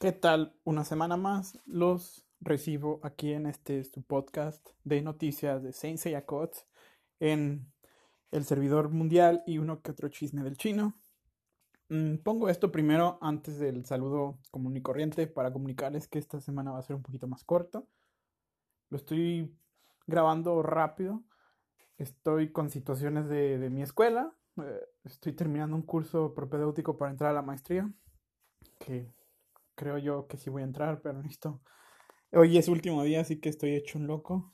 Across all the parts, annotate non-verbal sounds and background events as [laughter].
¿Qué tal? Una semana más los recibo aquí en este su podcast de noticias de Saint Seiya en el servidor mundial y uno que otro chisme del chino. Mm, pongo esto primero antes del saludo común y corriente para comunicarles que esta semana va a ser un poquito más corto. Lo estoy grabando rápido. Estoy con situaciones de, de mi escuela. Eh, estoy terminando un curso propedéutico para entrar a la maestría. Que creo yo que sí voy a entrar, pero [laughs] necesito... Hoy es último día, así que estoy hecho un loco,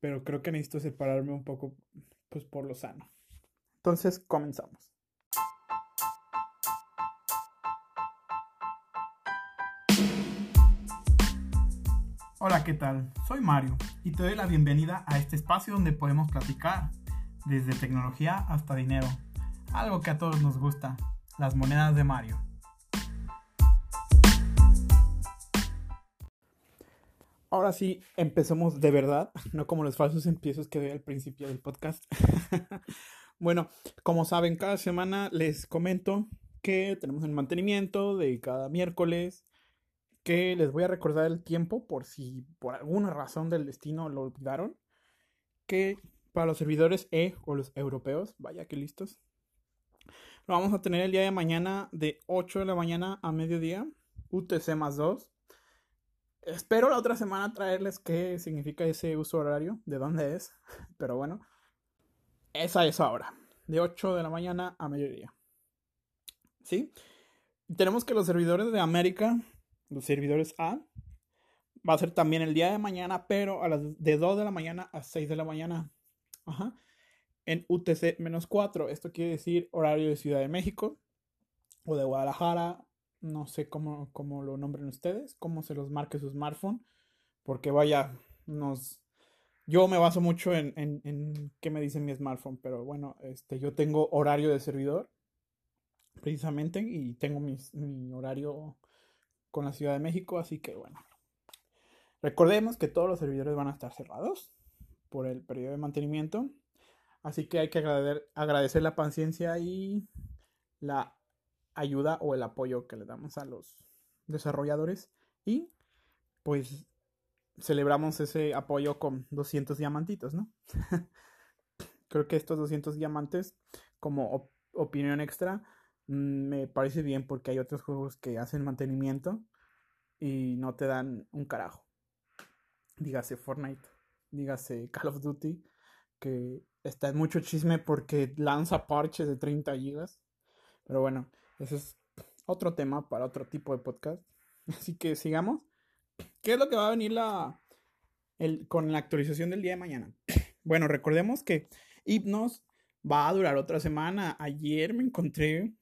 pero creo que necesito separarme un poco, pues por lo sano. Entonces, comenzamos. Hola, ¿qué tal? Soy Mario y te doy la bienvenida a este espacio donde podemos platicar desde tecnología hasta dinero, algo que a todos nos gusta, las monedas de Mario. Ahora sí, empecemos de verdad, [laughs] no como los falsos empiezos que doy al principio del podcast. [laughs] bueno, como saben, cada semana les comento que tenemos el mantenimiento de cada miércoles, que les voy a recordar el tiempo por si por alguna razón del destino lo olvidaron, que para los servidores E o los europeos, vaya que listos, lo vamos a tener el día de mañana de 8 de la mañana a mediodía, UTC más 2 Espero la otra semana traerles qué significa ese uso horario, de dónde es, [laughs] pero bueno, esa es ahora, de 8 de la mañana a mediodía. ¿Sí? Tenemos que los servidores de América, los servidores A, va a ser también el día de mañana, pero a las de 2 de la mañana a 6 de la mañana. Ajá. En UTC menos 4. Esto quiere decir horario de Ciudad de México o de Guadalajara no sé cómo, cómo lo nombren ustedes, cómo se los marque su smartphone, porque vaya, nos... Yo me baso mucho en, en, en qué me dice mi smartphone, pero bueno, este, yo tengo horario de servidor, precisamente, y tengo mi horario con la Ciudad de México, así que bueno. Recordemos que todos los servidores van a estar cerrados por el periodo de mantenimiento, así que hay que agradecer, agradecer la paciencia y la ayuda o el apoyo que le damos a los desarrolladores y pues celebramos ese apoyo con 200 diamantitos, ¿no? [laughs] Creo que estos 200 diamantes como opinión extra mm, me parece bien porque hay otros juegos que hacen mantenimiento y no te dan un carajo. Dígase Fortnite, dígase Call of Duty, que está en mucho chisme porque lanza parches de 30 gigas. Pero bueno, ese es otro tema para otro tipo de podcast. [laughs] Así que sigamos. ¿Qué es lo que va a venir la, el, con la actualización del día de mañana? [clears throat] Bueno, recordemos que Hipnos va a durar otra semana. Ayer me encontré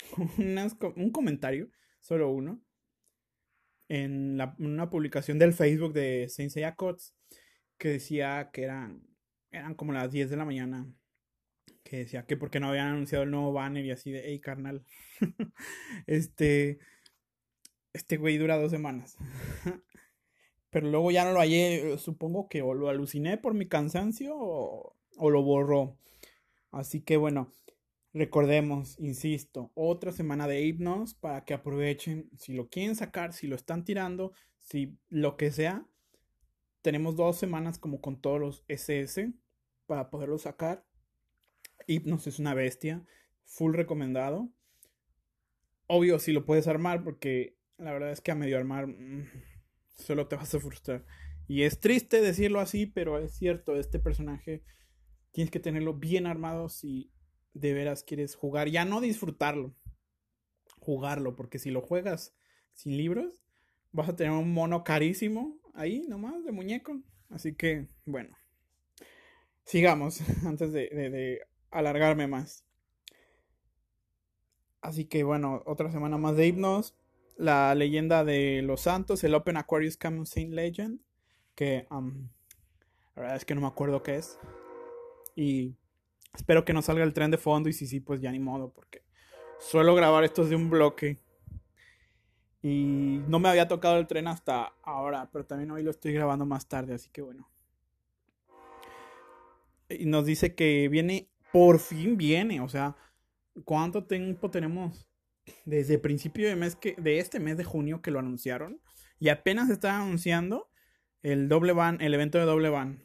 [laughs] un comentario, solo uno, en, la, una publicación del Facebook de Sensei Cots que decía que eran, eran como las 10 de la mañana que decía que porque no habían anunciado el nuevo banner y así de, hey carnal, [laughs] este, este güey dura dos semanas. [laughs] Pero luego ya no lo hallé, supongo que o lo aluciné por mi cansancio o, lo borró. Así que bueno, recordemos, insisto, otra semana de hipnos para que aprovechen, si lo quieren sacar, si lo están tirando, si lo que sea, tenemos dos semanas como con todos los SS para poderlo sacar Hypnos es una bestia. Full recomendado. Obvio, si lo puedes armar, porque la verdad es que a medio armar mm, solo te vas a frustrar. Y es triste decirlo así, pero es cierto, este personaje tienes que tenerlo bien armado si de veras quieres jugar. Ya no disfrutarlo, jugarlo, porque si lo juegas sin libros, vas a tener un mono carísimo ahí nomás de muñeco. Así que, bueno, sigamos [laughs] antes de alargarme más. Así que bueno, otra semana más de himnos. La leyenda de los santos, el Open Aquarius Camel Saint Legend. Que la verdad es que no me acuerdo qué es. Y espero que no salga el tren de fondo. Y si sí, pues ya ni modo. Porque suelo grabar estos de un bloque. Y no me había tocado el tren hasta ahora. Pero también hoy lo estoy grabando más tarde. Así que bueno. Y nos dice que viene por fin viene. O sea, ¿cuánto tiempo tenemos desde principio de mes que, de este mes de junio que lo anunciaron. Y apenas estaba anunciando el doble van, el evento de doble van.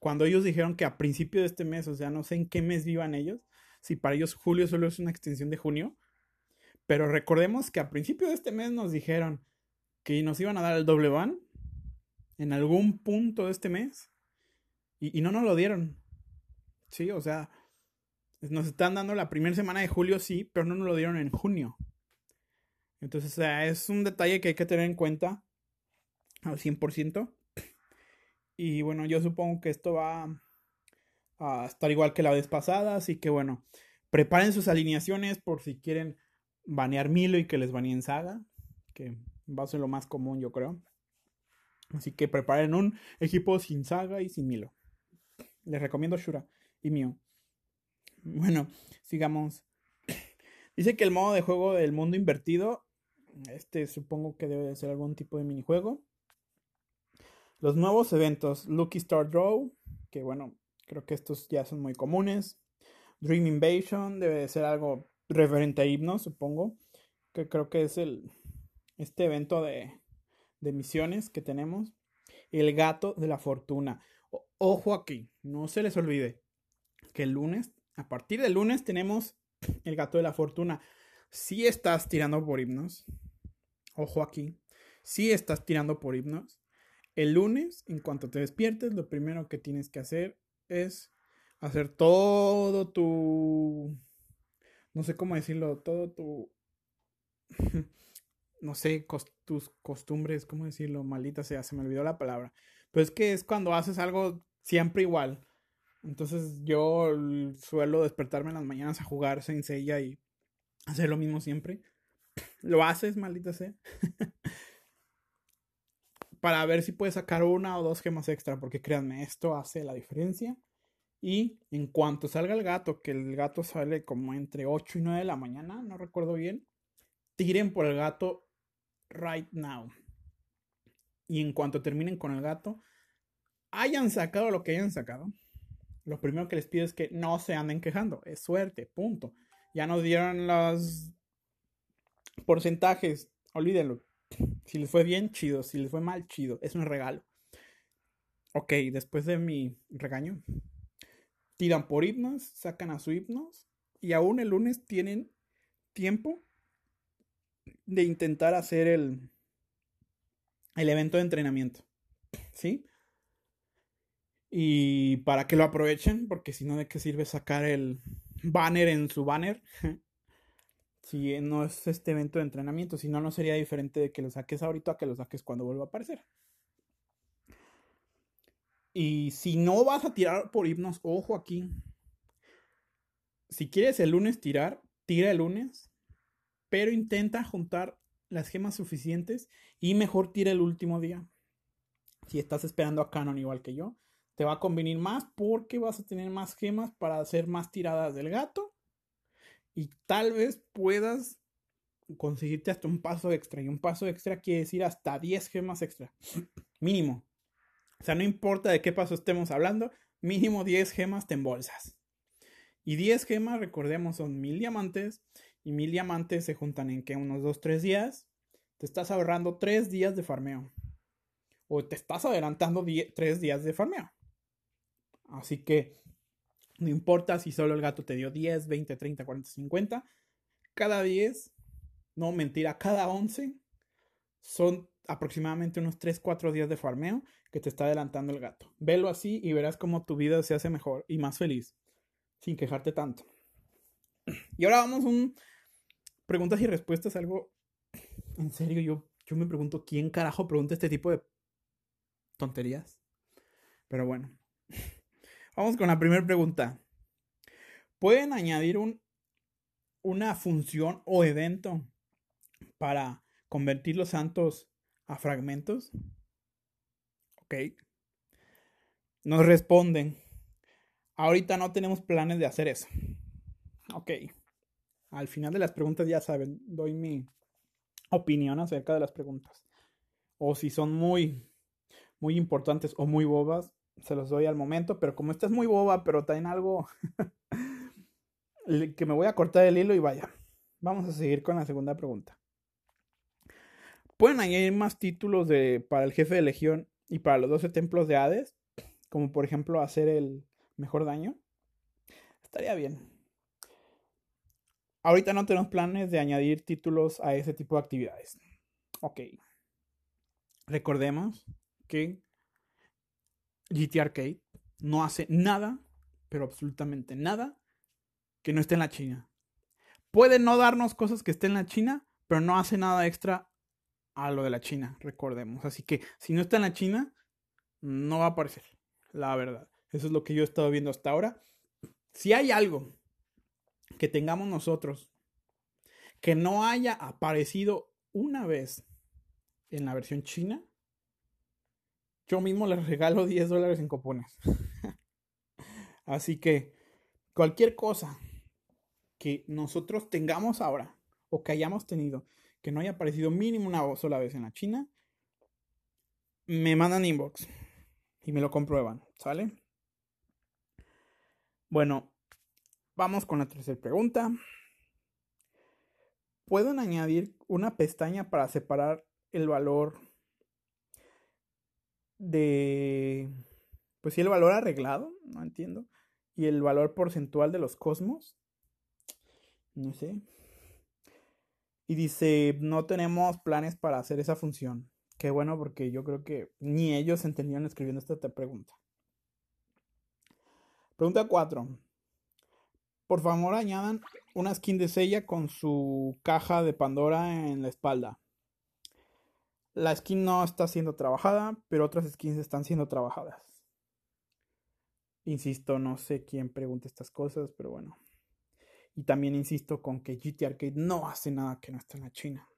Cuando ellos dijeron que a principio de este mes, o sea, no sé en qué mes vivan ellos, si para ellos julio solo es una extensión de junio. Pero recordemos que a principio de este mes nos dijeron que nos iban a dar el doble van en algún punto de este mes. Y, y no nos lo dieron. Sí, o sea, nos están dando la primera semana de julio, sí, pero no nos lo dieron en junio. Entonces, o sea, es un detalle que hay que tener en cuenta al 100%. Y bueno, yo supongo que esto va a estar igual que la vez pasada, así que bueno, preparen sus alineaciones por si quieren banear Milo y que les baneen Saga, que va a ser lo más común, yo creo. Así que preparen un equipo sin Saga y sin Milo. Les recomiendo Shura y Mio. Bueno, sigamos. [coughs] Dice que el modo de juego del mundo invertido, este supongo que debe de ser algún tipo de minijuego. Los nuevos eventos, Lucky Star Draw, que bueno, creo que estos ya son muy comunes. Dream Invasion debe de ser algo referente a himnos, supongo. Que creo que es el este evento de, de misiones que tenemos. El gato de la fortuna. ojo aquí, no se les olvide que el lunes a partir del lunes tenemos el gato de la fortuna. Si estás tirando por himnos, ojo aquí, si estás tirando por himnos, el lunes, en cuanto te despiertes, lo primero que tienes que hacer es hacer todo tu... No sé cómo decirlo, todo tu... [laughs] no sé, tus costumbres, ¿cómo decirlo? Maldita sea, se me olvidó la palabra. Pero es que es cuando haces algo siempre igual. Entonces yo suelo despertarme en las mañanas a jugar Saint Seiya y hacer lo mismo siempre. [sniffs] Lo haces, maldita sea. [laughs] Para ver si puedes sacar una o dos gemas extra, porque créanme, esto hace la diferencia. Y en cuanto salga el gato, que el gato sale como entre 8 y 9 de la mañana, no recuerdo bien, tiren por el gato right now. Y en cuanto terminen con el gato, hayan sacado lo que hayan sacado lo primero que les pido es que no se anden quejando. Es suerte, punto. Ya nos dieron los porcentajes. Olvídenlo. Si les fue bien, chido. Si les fue mal, chido. Es un regalo. Ok, después de mi regaño, tiran por himnos, sacan a su himnos y aún el lunes tienen tiempo de intentar hacer el, el evento de entrenamiento. ¿Sí? Y para que lo aprovechen, porque si no, ¿de qué sirve sacar el banner en su banner? si no es este evento de entrenamiento, si no, no sería diferente de que lo saques ahorita a que lo saques cuando vuelva a aparecer. Y si no vas a tirar por himnos, ojo aquí. Si quieres el lunes tirar, tira el lunes, pero intenta juntar las gemas suficientes y mejor tira el último día. Si estás esperando a Canon igual que yo, te va a convenir más porque vas a tener más gemas para hacer más tiradas del gato. Y tal vez puedas conseguirte hasta un paso extra. Y un paso extra quiere decir hasta 10 gemas extra. [clears throat] mínimo. O sea, no importa de qué paso estemos hablando, mínimo 10 gemas te embolsas. Y 10 gemas, recordemos, son 1000 diamantes. Y 1000 diamantes se juntan en que unos 2-3 días. Te estás ahorrando 3 días de farmeo. O te estás adelantando 3 días de farmeo. Así que no importa si solo el gato te dio 10, 20, 30, 40, 50. Cada 10, no mentira, cada 11 son aproximadamente unos 3, 4 días de farmeo que te está adelantando el gato. Velo así y verás cómo tu vida se hace mejor y más feliz, sin quejarte tanto. Y ahora vamos a un preguntas y respuestas, algo en serio, yo, yo me pregunto quién carajo pregunta este tipo de tonterías. Pero bueno, Vamos con la primera pregunta. ¿Pueden añadir un, una función o evento para convertir los santos a fragmentos? Ok. Nos responden. Ahorita no tenemos planes de hacer eso. Ok. Al final de las preguntas ya saben, doy mi opinión acerca de las preguntas. O si son muy, muy importantes o muy bobas, se los doy al momento, pero como esta es muy boba, pero también algo [laughs] que me voy a cortar el hilo y vaya, Vamos a seguir con la segunda pregunta. ¿Pueden añadir más títulos de, para el jefe de legión y para los 12 templos de Hades? Como por ejemplo hacer el mejor daño. Estaría bien. Ahorita no tenemos planes de añadir títulos a ese tipo de actividades. Ok. Recordemos que GT Arcade no hace nada, pero absolutamente nada, que no esté en la China. Puede no darnos cosas que estén en la China, pero no hace nada extra a lo de la China, recordemos. Así que si no está en la China, no va a aparecer, la verdad. Eso es lo que yo he estado viendo hasta ahora. Si hay algo que tengamos nosotros que no haya aparecido una vez en la versión china, yo mismo les [laughs] regalo 10 dólares en cupones. [laughs] Así que cualquier cosa que nosotros tengamos ahora o que hayamos tenido que no haya aparecido mínimo una sola vez en la China, me mandan inbox y me lo comprueban, ¿sale? Bueno, vamos con la tercera pregunta. ¿Pueden añadir una pestaña para separar el valor de... Pues sí, el valor arreglado, no entiendo. Y el valor porcentual de los cosmos. No sé. Y dice, no tenemos planes para hacer esa función. Qué bueno porque yo creo que ni ellos entendieron escribiendo esta pregunta. Pregunta 4. Por favor, añadan una skin de Sella con su caja de Pandora en la espalda. La skin no está siendo trabajada, pero otras skins están siendo trabajadas. Insisto, no sé quién pregunta estas cosas, pero bueno. Y también insisto con que GT Arcade no hace nada que no esté en la China.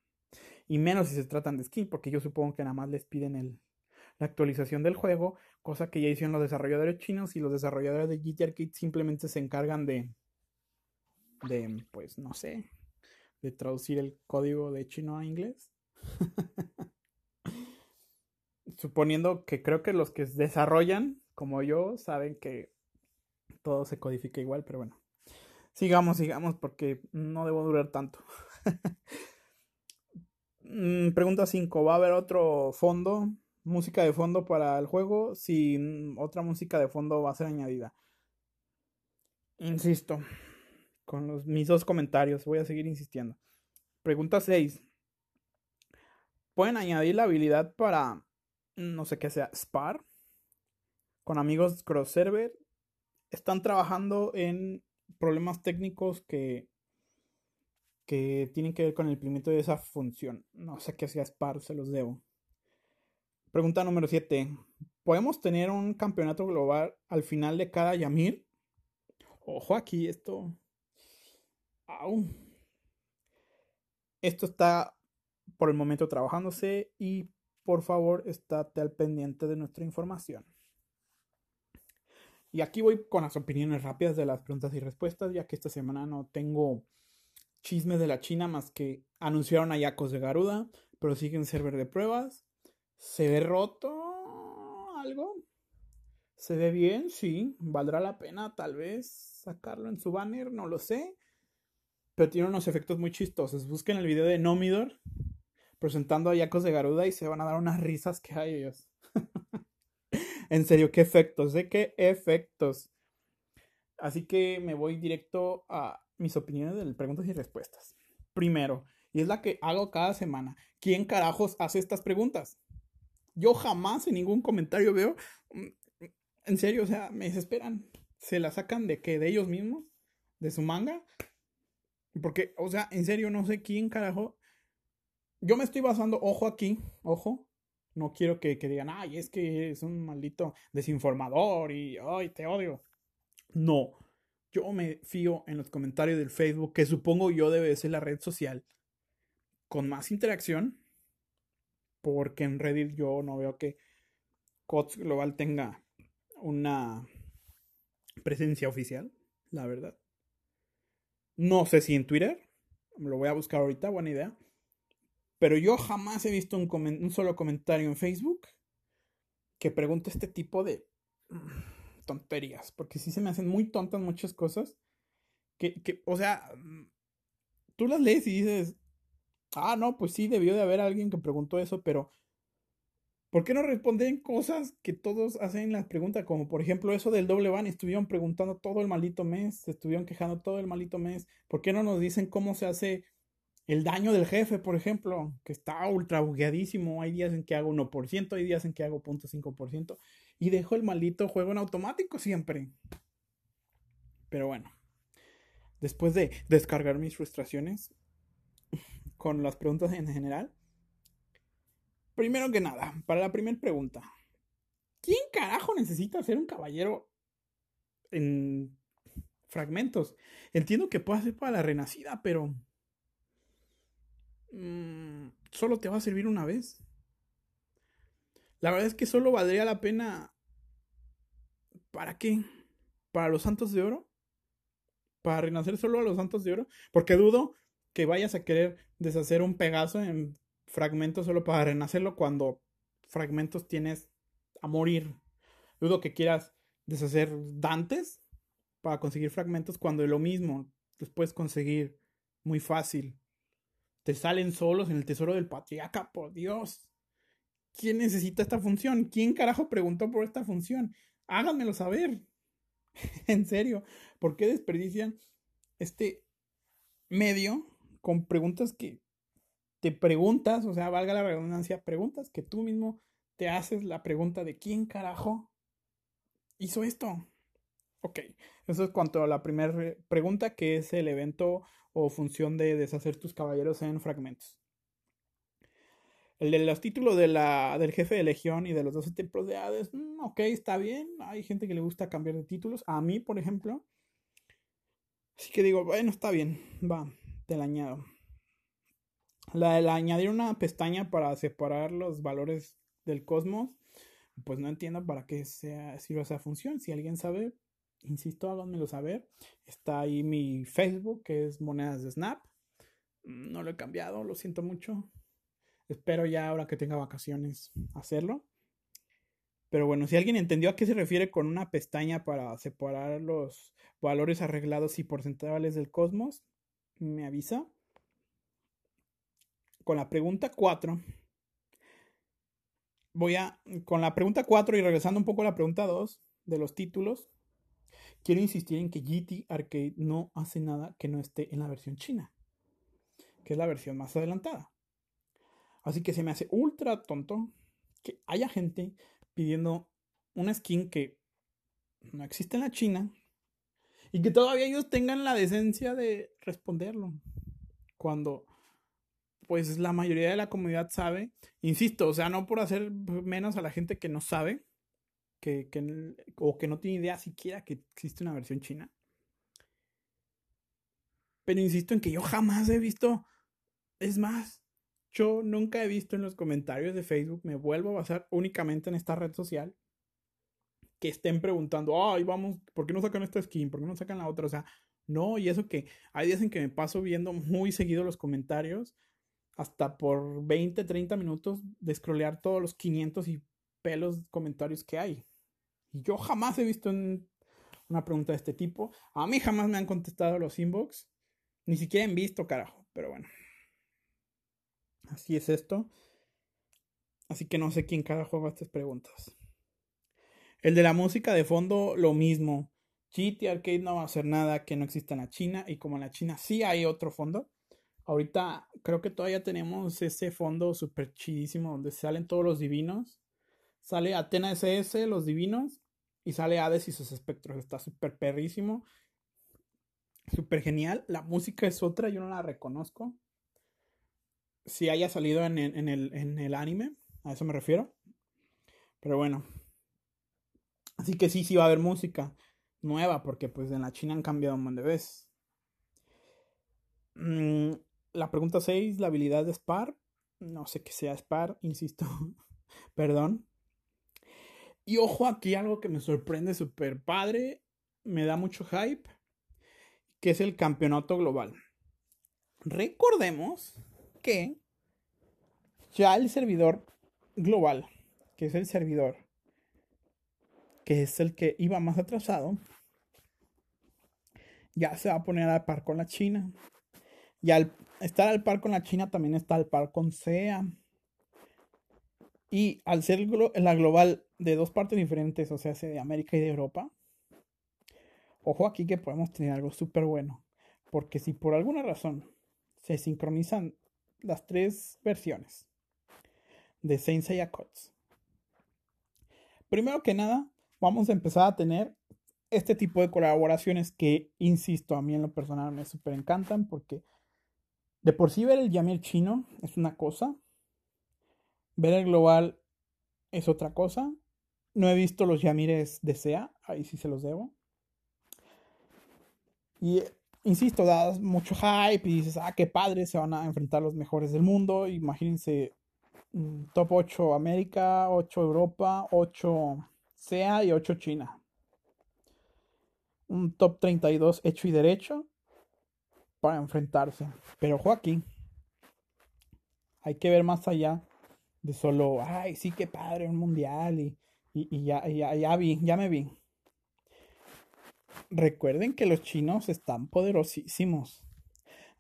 Y menos si se tratan de skin, porque yo supongo que nada más les piden el, la actualización del juego, cosa que ya hicieron los desarrolladores chinos y los desarrolladores de GT Arcade simplemente se encargan de, de, pues no sé, de traducir el código de chino a inglés. [laughs] Suponiendo que creo que los que desarrollan, como yo, saben que todo se codifica igual, pero bueno. Sigamos, sigamos, porque no debo durar tanto. [laughs] Mm, pregunta 5. ¿Va a haber otro fondo? ¿Música de fondo para el juego? Si otra música de fondo va a ser añadida. Insisto, con los, mis dos comentarios, voy a seguir insistiendo. Pregunta 6. ¿Pueden añadir la habilidad para, no sé qué sea, SPAR? Con amigos cross server. Están trabajando en problemas técnicos que, que tienen que ver con el implemento de esa función. No sé qué sea SPAR, se los debo. Pregunta número 7. ¿Podemos tener un campeonato global al final de cada Yamir? Ojo aquí, esto. Aún. Esto está por el momento trabajándose y por favor estate al pendiente de nuestra información. Y aquí voy con las opiniones rápidas de las preguntas y respuestas, ya que esta semana no tengo chismes de la China más que anunciaron a Yacos de Garuda, pero siguen server de pruebas. ¿Se ve roto algo? ¿Se ve bien? Sí. ¿Valdrá la pena tal vez sacarlo en su banner? No lo sé. Pero tiene unos efectos muy chistosos. Busquen el video de Nomidor presentando a Yacos de Garuda y se van a dar unas risas que hay ellos. [laughs] en serio, qué efectos, ¿de qué efectos? Así que me voy directo a mis opiniones de preguntas y respuestas. Primero, y es la que hago cada semana. ¿Quién carajos hace estas preguntas? Yo jamás en ningún comentario veo. Mm, en serio, o sea, me desesperan. ¿Se la sacan de qué? ¿De ellos mismos? ¿De su manga? Porque, o sea, en serio, no sé quién carajo. Yo me estoy basando, ojo aquí, ojo, no quiero que, digan, ay, es que es un maldito desinformador y, ay, te odio. No, yo me fío en los comentarios del Facebook, que supongo yo debe ser la red social con más interacción, porque en Reddit yo no veo que COTS Global tenga una presencia oficial, la verdad. No sé si en Twitter, lo voy a buscar ahorita, buena idea. Pero yo jamás he visto un, un solo comentario en Facebook que pregunte este tipo de mm, tonterías. Porque sí se me hacen muy tontas muchas cosas. Que, que, o sea, mm, tú las lees y dices, ah, no, pues sí, debió de haber alguien que preguntó eso, pero ¿por qué no responden cosas que todos hacen las preguntas? Como por ejemplo eso del doble van, estuvieron preguntando todo el maldito mes, se estuvieron quejando todo el maldito mes. ¿Por qué no nos dicen cómo se hace el daño del jefe, por ejemplo? Que está ultra bugueadísimo. Hay días en que hago 1%, hay días en que hago 0.5%. Y dejo el maldito juego en automático siempre. Pero bueno. Después de descargar mis frustraciones [laughs] con las preguntas en general, Primero que nada, para la primera pregunta. ¿Quién carajo necesita ser un caballero en fragmentos? Entiendo que puede ser para la renacida, pero... Mm, solo te va a servir una vez. La verdad es que solo valdría la pena... ¿Para qué? ¿Para los santos de oro? ¿Para renacer solo a los santos de oro? Porque dudo que vayas a querer deshacer un Pegaso en fragmentos solo para renacerlo cuando fragmentos tienes a morir. Dudo que quieras deshacer Dantes para conseguir fragmentos cuando lo mismo los puedes conseguir muy fácil. Te salen solos en el tesoro del patriarca, por Dios. ¿Quién necesita esta función? ¿Quién carajo preguntó por esta función? Háganmelo saber. [laughs] en serio, ¿por qué desperdician este medio con preguntas que te preguntas, o sea, valga la redundancia, preguntas que tú mismo te haces la pregunta de quién carajo hizo esto. Ok, eso es cuanto a la primera pregunta, que es el evento o función de deshacer tus caballeros en fragmentos. El de los títulos de la, del jefe de legión y de los 12 templos de Hades, mm, ok, está bien. Hay gente que le gusta cambiar de títulos. A mí, por ejemplo. Así que digo, bueno, está bien, va, te la añado. La de añadir una pestaña para separar los valores del cosmos, pues no entiendo para qué sea, sirve esa función. Si alguien sabe, insisto, háganmelo saber. Está ahí mi Facebook, que es Monedas de Snap. Mm, no lo he cambiado, lo siento mucho. Espero ya ahora que tenga vacaciones hacerlo. Pero bueno, si alguien entendió a qué se refiere con una pestaña para separar los valores arreglados y porcentuales del cosmos, me avisa con la pregunta 4. Voy a, con la pregunta 4 y regresando un poco a la pregunta 2 de los títulos, quiero insistir en que GT Arcade no hace nada que no esté en la versión china, que es la versión más adelantada. Así que se me hace ultra tonto que haya gente pidiendo una skin que no existe en la China y que todavía ellos tengan la decencia de responderlo. Cuando pues la mayoría de la comunidad sabe. Insisto, o sea, no por hacer menos a la gente que no sabe, que, que, o que no tiene idea siquiera que existe una versión china. Pero insisto en que yo jamás he visto, es más, yo nunca he visto en los comentarios de Facebook, me vuelvo a basar únicamente en esta red social, que estén preguntando, ay, vamos, ¿por qué no sacan esta skin? ¿Por qué no sacan la otra? O sea, no, y eso que hay días en que me paso viendo muy seguido los comentarios hasta por 20, 30 minutos de scrollear todos los 500 y pelos comentarios que hay. Y yo jamás he visto una pregunta de este tipo. A mí jamás me han contestado los inbox. Ni siquiera han visto, carajo. Pero bueno. Así es esto. Así que no sé quién carajo haga estas preguntas. El de la música de fondo, lo mismo. GT Arcade no va a hacer nada que no exista en la China. Y como en la China sí hay otro fondo, Ahorita creo que todavía tenemos ese fondo súper chidísimo donde salen todos los divinos. Sale Atena SS, los divinos. Y sale Hades y sus espectros. Está súper perrísimo. Súper genial. La música es otra, yo no la reconozco. Si haya salido en, el, en el anime, a eso me refiero. Pero bueno. Así que sí, sí va a haber música nueva, porque pues en la China han cambiado un montón de veces. Mm, la pregunta 6, la habilidad de Spar. No sé qué sea Spar, insisto. [laughs] Perdón. Y ojo aquí algo que me sorprende súper padre. Me da mucho hype. Que es el campeonato global. Recordemos que ya el servidor global, que es el servidor, que es el que iba más atrasado, ya se va a poner a par con la China. Y al estar al par con la China, también está al par con SEA. Y al ser la global de dos partes diferentes, o sea, de América y de Europa, ojo aquí que podemos tener algo súper bueno. Porque si por alguna razón se sincronizan las tres versiones de Saint Seiya primero que nada, vamos a empezar a tener este tipo de colaboraciones que, insisto, a mí en lo personal me súper encantan porque de por sí ver el Yamir chino es una cosa, ver el global es otra cosa. No he visto los Yamires de SEA, ahí sí se los debo. Y insisto, das mucho hype y dices, ah, qué padre, se van a enfrentar los mejores del mundo. Imagínense mm, top 8 América, 8 Europa, 8 SEA y 8 China. Un top 32 hecho y derecho para enfrentarse. Pero ojo aquí. Hay que ver más allá de solo, ay, sí, qué padre, un mundial y, y, ya, ya, ya vi, ya me vi. Recuerden que los chinos están poderosísimos.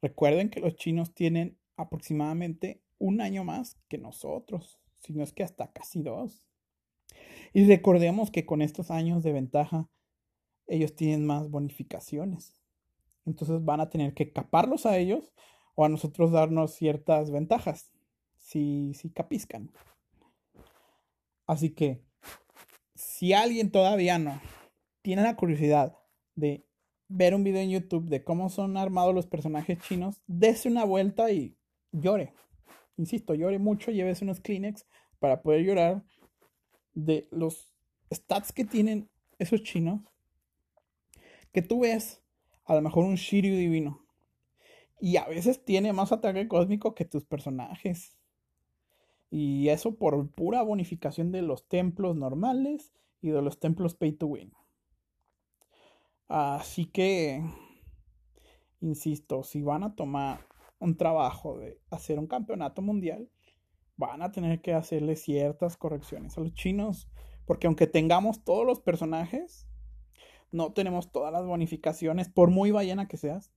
Recuerden que los chinos tienen aproximadamente un año más que nosotros, si no es que hasta casi dos. Y recordemos que con estos años de ventaja, ellos tienen más bonificaciones. Entonces van a tener que caparlos a ellos o a nosotros darnos ciertas ventajas, si, si capiscan. Así que, si alguien todavía no tiene la curiosidad de ver un video en YouTube de cómo son armados los personajes chinos, dése una vuelta y llore. Insisto, llore mucho, llévese unos Kleenex para poder llorar de los stats que tienen esos chinos. Que tú ves a lo mejor un Shiryu divino. Y a veces tiene más ataque cósmico que tus personajes. Y eso por pura bonificación de los templos normales y de los templos pay to win. Así que, insisto, si van a tomar un trabajo de hacer un campeonato mundial, van a tener que hacerle ciertas correcciones a los chinos. Porque aunque tengamos todos los personajes, no tenemos todas las bonificaciones, por muy ballena que seas.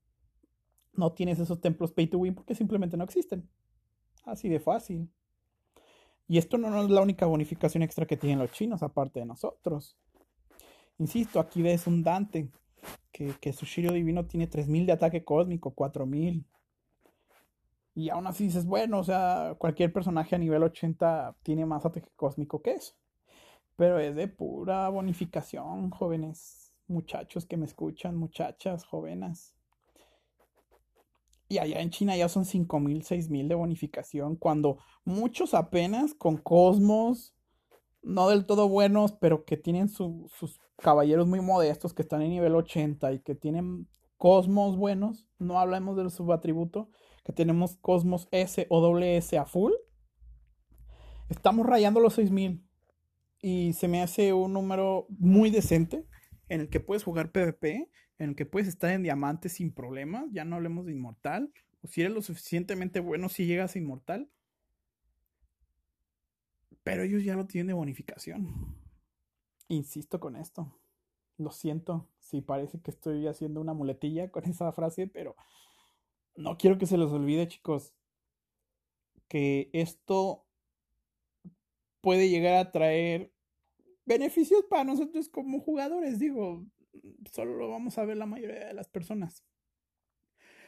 No tienes esos templos pay to win porque simplemente no existen. Así de fácil. Y esto no es la única bonificación extra que tienen los chinos, aparte de nosotros. Insisto, aquí ves un Dante que, que su Shiryu Divino tiene 3000 de ataque cósmico, 4000. Y aún así dices, bueno, o sea, cualquier personaje a nivel 80 tiene más ataque cósmico que eso. Pero es de pura bonificación, jóvenes, muchachos que me escuchan, muchachas, jóvenes. Y allá en China ya son 5000, 6000 de bonificación, cuando muchos apenas con Cosmos, no del todo buenos, pero que tienen sus caballeros muy modestos que están en nivel 80 y que tienen Cosmos buenos, no hablamos del subatributo, que tenemos Cosmos S o WS a full, estamos rayando los 6000 y se me hace un número muy decente en el que puedes jugar PvP, en el que puedes estar en diamante sin problemas, ya no hablemos de inmortal, o si eres lo suficientemente bueno si llegas a inmortal. Pero ellos ya lo tienen de bonificación. Insisto con esto. Lo siento si parece que estoy haciendo una muletilla con [laughs] esa frase, pero no quiero que se les olvide, chicos, que esto puede llegar a traer beneficios para nosotros como jugadores. Digo, solo lo vamos a ver la mayoría de las personas.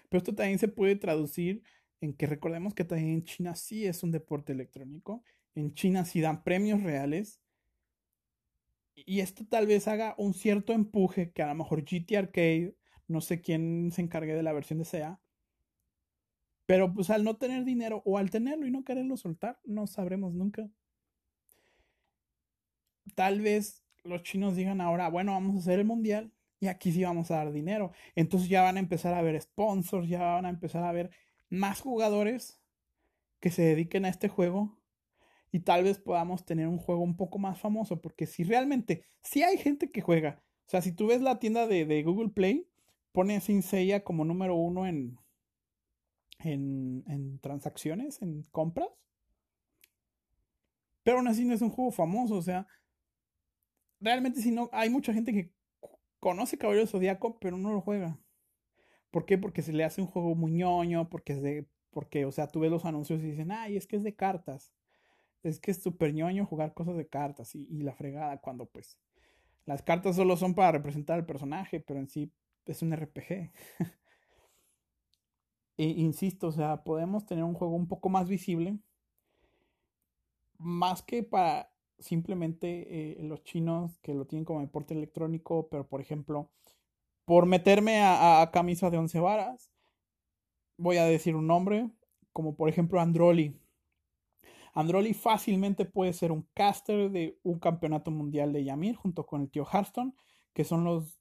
Pero esto también se puede traducir en que recordemos que también en China sí es un deporte electrónico. En China sí dan premios reales. Y esto tal vez haga un cierto empuje que a lo mejor GT Arcade, no sé quién se encargue de la versión de SEA, pero pues al no tener dinero o al tenerlo y no quererlo soltar, no sabremos nunca. Tal vez los chinos digan ahora, bueno, vamos a hacer el mundial y aquí sí vamos a dar dinero. Entonces ya van a empezar a ver sponsors, ya van a empezar a ver más jugadores que se dediquen a este juego y tal vez podamos tener un juego un poco más famoso, porque si realmente, si hay gente que juega, o sea, si tú ves la tienda de, Google Play, pone Sin como número uno en, en, transacciones, en compras. Pero aún así no es un juego famoso, o sea, realmente si no, hay mucha gente que conoce Caballero Zodíaco, pero no lo juega. ¿Por qué? Porque se le hace un juego muy ñoño, porque es de, porque, o sea, tú ves los anuncios y dicen, ay, es que es de cartas. Es que es súper ñoño jugar cosas de cartas y, la fregada cuando pues las cartas solo son para representar al personaje, pero en sí es un RPG. [laughs] e, insisto, o sea, podemos tener un juego un poco más visible. Más que para simplemente eh, los chinos que lo tienen como deporte electrónico, pero por ejemplo, por meterme a, camisa de once varas, voy a decir un nombre, como por ejemplo Androli. Androli fácilmente puede ser un caster de un campeonato mundial de Yamir junto con el tío Hearthstone, que son los...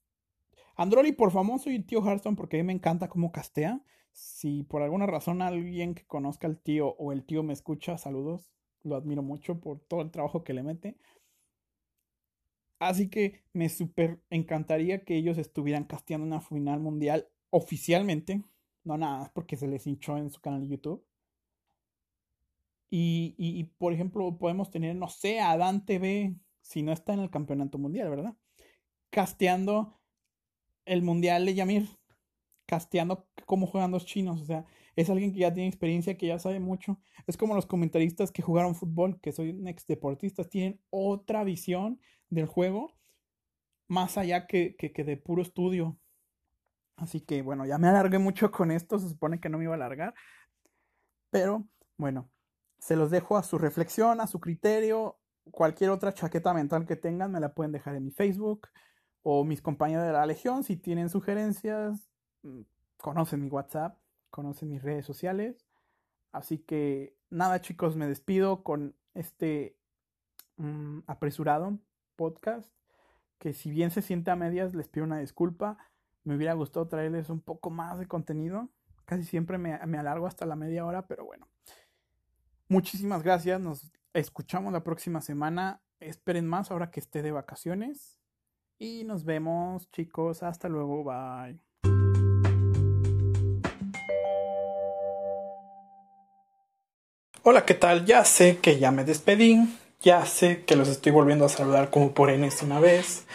Androli por famoso y el tío Hearthstone porque a mí me encanta cómo castea. Si por alguna razón alguien que conozca al tío o el tío me escucha, saludos. Lo admiro mucho por todo el trabajo que le mete. Así que me súper encantaría que ellos estuvieran casteando una final mundial oficialmente. No nada, porque se les hinchó en su canal de YouTube. Y, por ejemplo, podemos tener, no sé, a Dante B, si no está en el campeonato mundial, ¿verdad? Casteando el mundial de Yamir. Casteando cómo juegan los chinos. O sea, es alguien que ya tiene experiencia, que ya sabe mucho. Es como los comentaristas que jugaron fútbol, que soy un ex deportista, tienen otra visión del juego, más allá que, que, que de puro estudio. Así que bueno, ya me alargué mucho con esto, se supone que no me iba a alargar. Pero bueno, se los dejo a su reflexión, a su criterio. Cualquier otra chaqueta mental que tengan me la pueden dejar en mi Facebook o mis compañeros de la Legión. Si tienen sugerencias, mm, conocen mi WhatsApp, conocen mis redes sociales. Así que nada chicos, me despido con este mm, apresurado podcast. Que si bien se siente a medias, les pido una disculpa. Me hubiera gustado traerles un poco más de contenido. Casi siempre me, me alargo hasta la media hora, pero bueno. Muchísimas gracias. Nos escuchamos la próxima semana. Esperen más ahora que esté de vacaciones. Y nos vemos, chicos. Hasta luego. Bye. Hola, ¿qué tal? Ya sé que ya me despedí. Ya sé que los estoy volviendo a saludar como por enésima vez.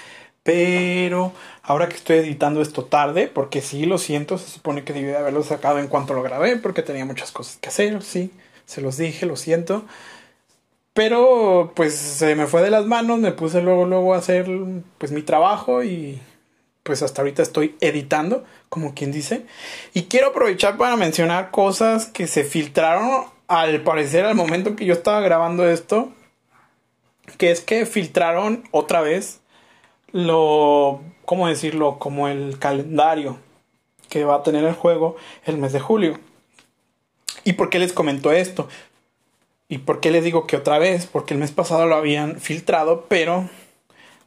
Pero ahora que estoy editando esto tarde, porque sí, lo siento, se supone que debí haberlo sacado en cuanto lo grabé, porque tenía muchas cosas que hacer, sí se los dije, lo siento. Pero pues se me fue de las manos, me puse luego, luego a hacer pues mi trabajo y pues hasta ahorita estoy editando, como quien dice. Y quiero aprovechar para mencionar cosas que se filtraron al parecer al momento que yo estaba grabando esto. Que es que filtraron otra vez lo, ¿cómo decirlo? Como el calendario que va a tener el juego el mes de julio. ¿Y por qué les comento esto? ¿Y por qué les digo que otra vez? Porque el mes pasado lo habían filtrado, pero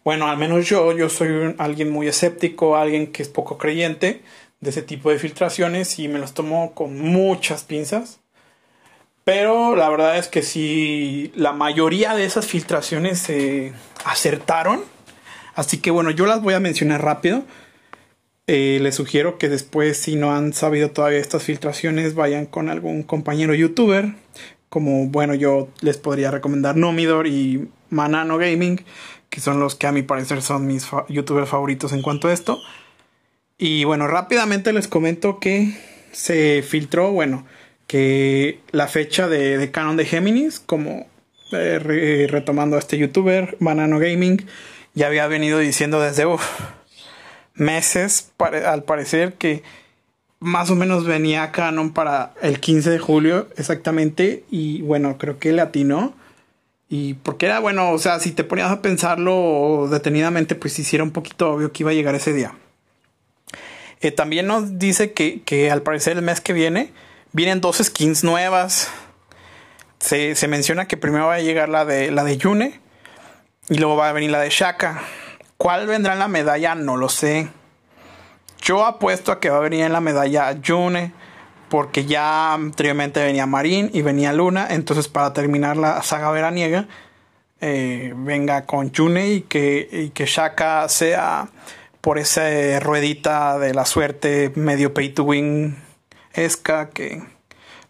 bueno, al menos yo, yo soy alguien muy escéptico, alguien que es poco creyente de ese tipo de filtraciones y me los tomo con muchas pinzas. Pero la verdad es que sí, la mayoría de esas filtraciones se acertaron. Así que bueno, yo las voy a mencionar rápido. Eh, les sugiero que después, si no han sabido todavía estas filtraciones, vayan con algún compañero youtuber. Como, bueno, yo les podría recomendar Nomidor y Manano Gaming, que son los que a mi parecer son mis youtubers favoritos en cuanto a esto. Y bueno, rápidamente les comento que se filtró, bueno, que la fecha de, Canon de Géminis, como eh, retomando a este youtuber, Manano Gaming, ya había venido diciendo desde, meses, al parecer que más o menos venía Canon para el 15 de julio exactamente y bueno, creo que le atinó. Y porque era bueno, o sea, si te ponías a pensarlo detenidamente, pues hiciera un poquito obvio que iba a llegar ese día. Eh, también nos dice que, que, al parecer el mes que viene vienen dos skins nuevas. Se, se, menciona que primero va a llegar la de, la de Yune y luego va a venir la de Shaka. ¿Cuál vendrá en la medalla? No lo sé. Yo apuesto a que va a venir en la medalla June. Porque ya anteriormente venía Marín y venía Luna. Entonces, para terminar la saga veraniega, eh, venga con June y que, y que Shaka sea por esa ruedita de la suerte medio pay to win esca que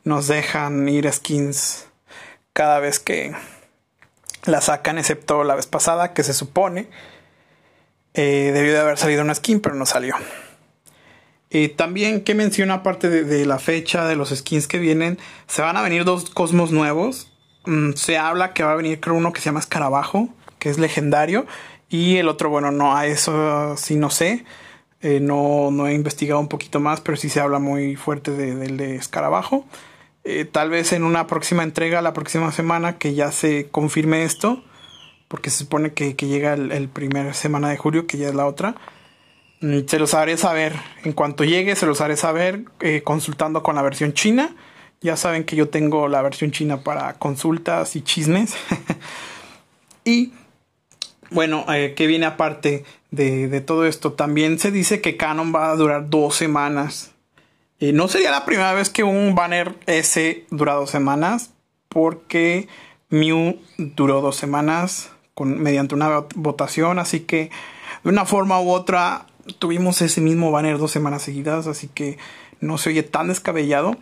nos dejan ir skins cada vez que la sacan, excepto la vez pasada, que se supone eh, debió de haber salido una skin, pero no salió. Eh, también que menciona aparte de, la fecha, de los skins que vienen, se van a venir dos cosmos nuevos. Mm, se habla que va a venir creo uno que se llama Escarabajo, que es legendario. Y el otro, bueno, no, a eso sí no sé. Eh, no, no, he investigado un poquito más, pero sí se habla muy fuerte del de, Escarabajo. Eh, tal vez en una próxima entrega, la próxima semana, que ya se confirme esto, porque se supone que, llega el, el primer semana de julio, que ya es la otra. Mm, se los haré saber. En cuanto llegue, se los haré saber eh, consultando con la versión china. Ya saben que yo tengo la versión china para consultas y chismes. [laughs] y bueno, eh, que viene aparte de, todo esto. También se dice que Canon va a durar dos semanas. Eh, no sería la primera vez que un banner S dura dos semanas. Porque Mew duró dos semanas con, mediante una votación. Así que de una forma u otra tuvimos ese mismo banner dos semanas seguidas, así que no se oye tan descabellado.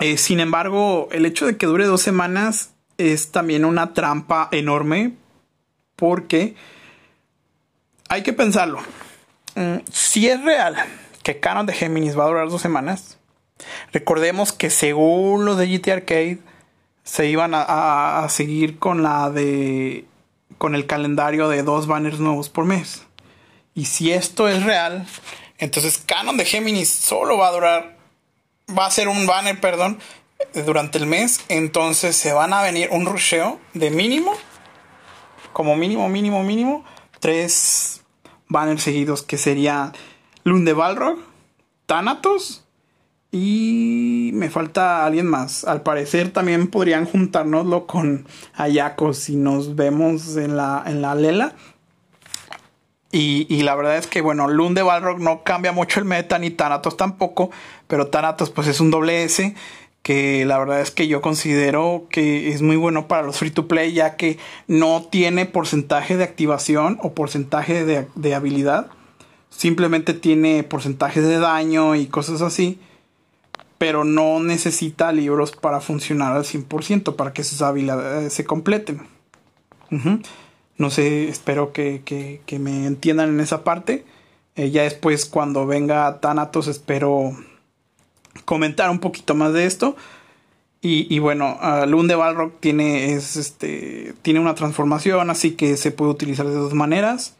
Eh, sin embargo, el hecho de que dure dos semanas es también una trampa enorme porque hay que pensarlo. Mm, si es real que Canon de Géminis va a durar dos semanas, recordemos que según los de GT Arcade se iban a seguir con la de con el calendario de dos banners nuevos por mes. Y si esto es real, entonces Canon de Géminis solo va a durar, va a ser un banner, perdón, durante el mes. Entonces se van a venir un rusheo de mínimo, como mínimo, mínimo, mínimo, tres banners seguidos que sería Lund de Balrog, Thanatos y me falta alguien más. Al parecer también podrían juntárnoslo con Ayako si nos vemos en la, en la Lela. Y, la verdad es que, bueno, Lund de Balrog no cambia mucho el meta, ni Thanatos tampoco, pero Thanatos pues es un doble S que la verdad es que yo considero que es muy bueno para los free to play ya que no tiene porcentaje de activación o porcentaje de, de habilidad, simplemente tiene porcentajes de daño y cosas así, pero no necesita libros para funcionar al 100%, para que sus habilidades se completen. No sé, espero que, me entiendan en esa parte. Eh, ya después, cuando venga Thanatos, espero comentar un poquito más de esto. Y, bueno, uh, de Balrog tiene, es, este, tiene una transformación, así que se puede utilizar de dos maneras.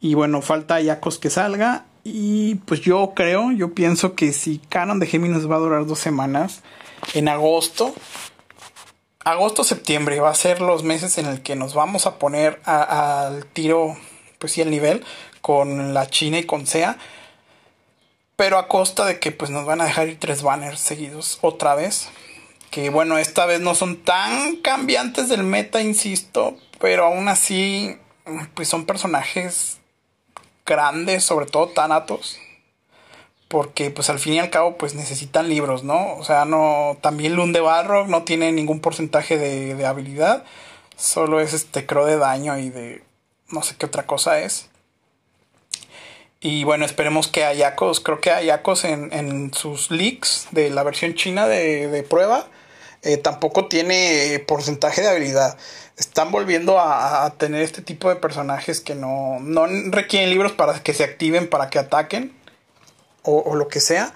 Y bueno, falta Yakos que salga. Y pues yo creo, yo pienso que si Canon de Géminis va a durar dos semanas, en agosto agosto-septiembre va a ser los meses en el que nos vamos a poner al tiro, pues sí, el nivel con la China y con SEA. Pero a costa de que pues nos van a dejar ir tres banners seguidos otra vez. Que bueno, esta vez no son tan cambiantes del meta, insisto. Pero aún así, pues son personajes grandes, sobre todo Thanatos porque pues al fin y al cabo pues necesitan libros, ¿no? O sea, no, también Lunde Barrock no tiene ningún porcentaje de, habilidad, solo es este creo de daño y de no sé qué otra cosa es. Y bueno, esperemos que Ayakos, creo que Ayakos en, en sus leaks de la versión china de, prueba, eh, tampoco tiene porcentaje de habilidad. Están volviendo a, a, tener este tipo de personajes que no, no requieren libros para que se activen, para que ataquen o, lo que sea.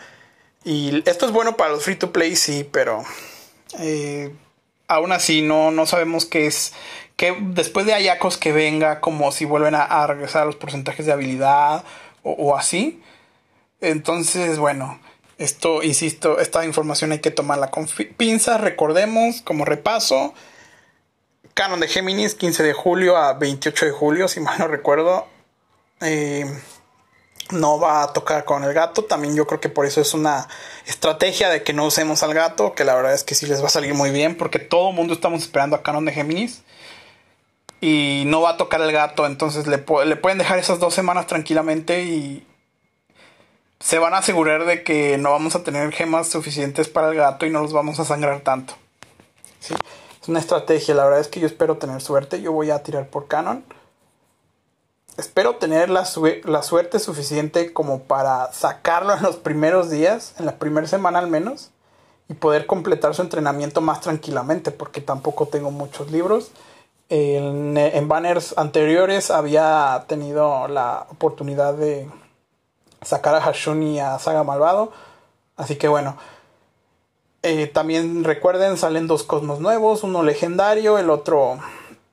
Y esto es bueno para los free to play, sí, pero eh, aún así no, no sabemos qué es. Que después de Ayacos que venga, como si vuelven a, regresar a los porcentajes de habilidad o, así. Entonces, bueno, esto, insisto, esta información hay que tomarla con pinzas. Recordemos, como repaso, Canon de Géminis, 15 de julio a 28 de julio, si mal no recuerdo. Eh, no va a tocar con el gato. También yo creo que por eso es una estrategia de que no usemos al gato, que la verdad es que sí les va a salir muy bien, porque todo el mundo estamos esperando a Canon de Géminis. Y no va a tocar el gato, entonces le, le pueden dejar esas dos semanas tranquilamente y se van a asegurar de que no vamos a tener gemas suficientes para el gato y no los vamos a sangrar tanto. Sí, es una estrategia, la verdad es que yo espero tener suerte, yo voy a tirar por Canon espero tener la, suerte suficiente como para sacarlo en los primeros días, en la primera semana al menos, y poder completar su entrenamiento más tranquilamente, porque tampoco tengo muchos libros. En, banners anteriores había tenido la oportunidad de, sacar a Hashun y a Saga Malvado. Así que bueno. Eh, también recuerden, salen dos cosmos nuevos, uno legendario, el otro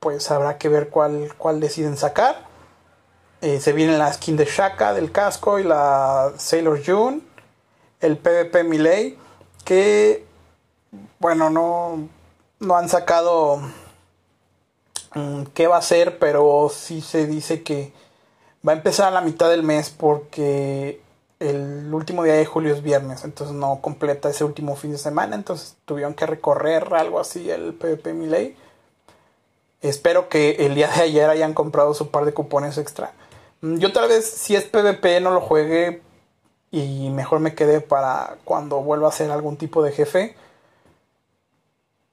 pues habrá que ver cuál, cuál deciden sacar. Eh, se viene la skin de Shaka del casco y la Sailor June. El PvP Melee. Que, bueno, no, no han sacado mm, qué va a ser, pero sí se dice que va a empezar a la mitad del mes porque el último día de julio es viernes, entonces no completa ese último fin de semana, entonces tuvieron que recorrer algo así el PvP Melee. Espero que el día de ayer hayan comprado su par de cupones extra. Mm, yo tal vez si es PvP no lo juegue y mejor me quede para cuando vuelva a ser algún tipo de jefe.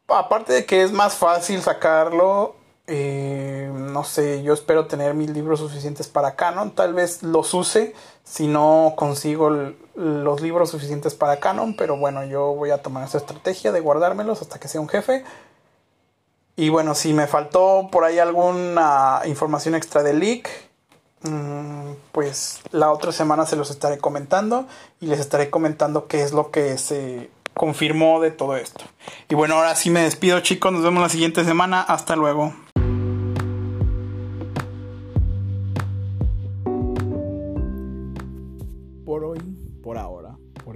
Aparte de que es más fácil sacarlo, eh, no sé, yo espero tener mis libros suficientes para Canon. Tal vez los use si no consigo los libros suficientes para Canon. Pero bueno, yo voy a tomar esa estrategia de guardármelos hasta que sea un jefe. Y bueno, si me faltó por ahí alguna información extra de leak, mm, pues la otra semana se los estaré comentando y les estaré comentando qué es lo que se confirmó de todo esto. Y bueno, ahora sí me despido chicos, nos vemos la siguiente semana, hasta luego.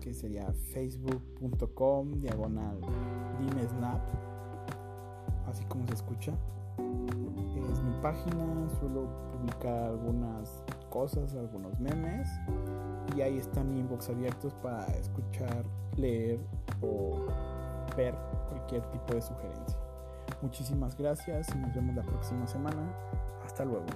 que sería facebook.com diagonal dimesnap, así como se escucha es mi página, suelo publicar algunas cosas, algunos memes y ahí está mi inbox abiertos para escuchar, leer o ver cualquier tipo de sugerencia. Muchísimas gracias y nos vemos la próxima semana. Hasta luego.